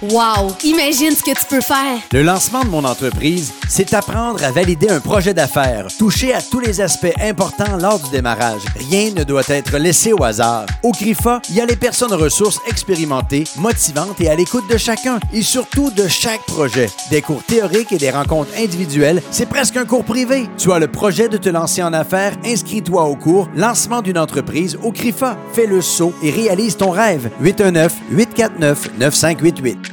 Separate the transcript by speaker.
Speaker 1: Wow! Imagine ce que tu peux faire!
Speaker 2: Le lancement de mon entreprise, c'est apprendre à valider un projet d'affaires, toucher à tous les aspects importants lors du démarrage. Rien ne doit être laissé au hasard. Au CRIFA, il y a les personnes ressources expérimentées, motivantes et à l'écoute de chacun, et surtout de chaque projet. Des cours théoriques et des rencontres individuelles, c'est presque un cours privé. Tu as le projet de te lancer en affaires, inscris-toi au cours Lancement d'une entreprise au CRIFA. Fais le saut et réalise ton rêve. 819 849 9588